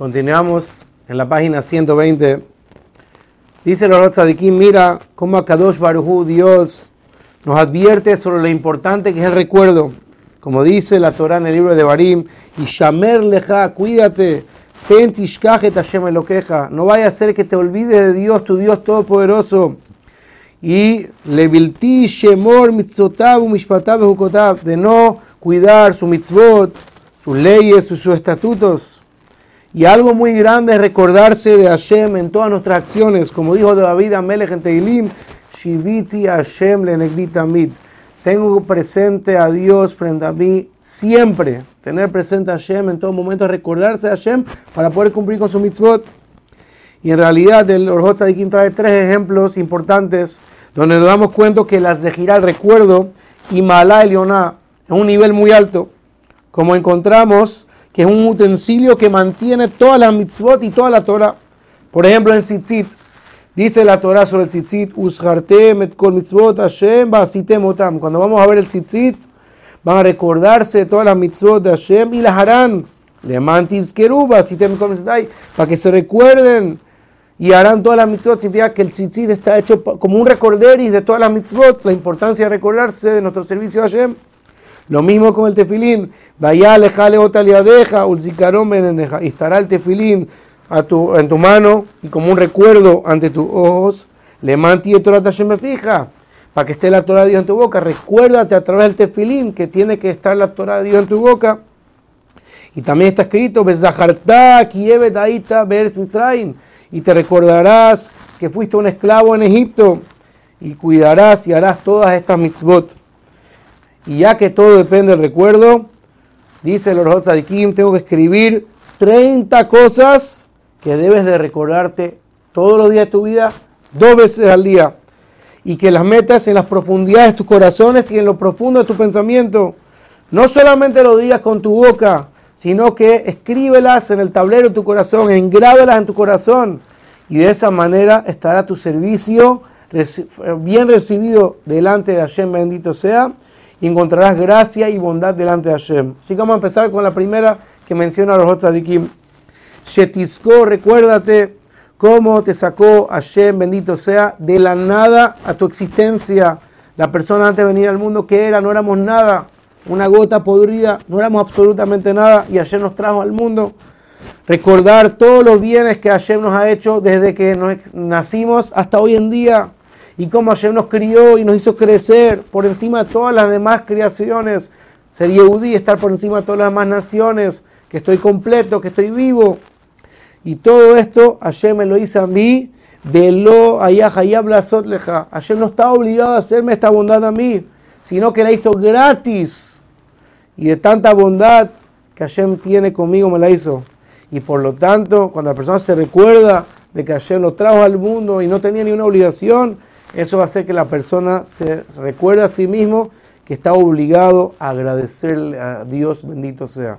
Continuamos en la página 120. Dice los Tzadikim, mira cómo Akadosh Baruhu, Dios, nos advierte sobre lo importante que es el recuerdo. Como dice la Torah en el libro de Barim, y Shamer leja, cuídate, lo queja. No vaya a ser que te olvides de Dios, tu Dios todopoderoso. Y levilti shemor mitzotav mishpatav de no cuidar su mitzvot, sus leyes, sus, sus estatutos. Y algo muy grande es recordarse de Hashem en todas nuestras acciones. Como dijo David Amelech en Teilim, Shiviti Hashem mit. Tengo presente a Dios frente a mí siempre. Tener presente a Hashem en todo momento, recordarse a Hashem para poder cumplir con su mitzvot. Y en realidad el Orjot Tzadikim trae tres ejemplos importantes donde nos damos cuenta que las de girar recuerdo y Malá Elioná es un nivel muy alto. Como encontramos que es un utensilio que mantiene toda la mitzvot y toda la Torah. Por ejemplo, en Tzitzit, dice la Torah sobre el Tzitzit. Cuando vamos a ver el Tzitzit, van a recordarse de todas las mitzvot de Hashem y las harán. Le mantis keruba, para que se recuerden y harán todas las mitzvot. Significa que el tzitzit está hecho como un recorderis de todas las mitzvot, la importancia de recordarse de nuestro servicio a Hashem. Lo mismo con el tefilín. Vaya alejale otaliadeja, ulzicarón Y estará el tefilín a tu, en tu mano y como un recuerdo ante tus ojos. Le manti Torah me fija para que esté la Torah de Dios en tu boca. Recuérdate a través del tefilín que tiene que estar la Torah de Dios en tu boca. Y también está escrito, y te recordarás que fuiste un esclavo en Egipto y cuidarás y harás todas estas mitzvot. Y ya que todo depende del recuerdo, dice el Orhot Kim, tengo que escribir 30 cosas que debes de recordarte todos los días de tu vida, dos veces al día. Y que las metas en las profundidades de tus corazones y en lo profundo de tu pensamiento. No solamente lo digas con tu boca, sino que escríbelas en el tablero de tu corazón, engrábelas en tu corazón. Y de esa manera estará tu servicio bien recibido delante de Hashem, bendito sea encontrarás gracia y bondad delante de Hashem. Así que vamos a empezar con la primera que menciona los Tzadikim. Shetisco, recuérdate cómo te sacó Hashem, bendito sea, de la nada a tu existencia. La persona antes de venir al mundo, que era? No éramos nada, una gota podrida, no éramos absolutamente nada y Hashem nos trajo al mundo. Recordar todos los bienes que Hashem nos ha hecho desde que nacimos hasta hoy en día y cómo Hashem nos crió y nos hizo crecer por encima de todas las demás creaciones. Ser Yehudi, estar por encima de todas las demás naciones, que estoy completo, que estoy vivo. Y todo esto Hashem me lo hizo a mí, allá leja. Hashem no está obligado a hacerme esta bondad a mí, sino que la hizo gratis. Y de tanta bondad que Hashem tiene conmigo me la hizo. Y por lo tanto, cuando la persona se recuerda de que Hashem lo trajo al mundo y no tenía ni una obligación, eso va a hacer que la persona se recuerde a sí mismo que está obligado a agradecerle a Dios, bendito sea.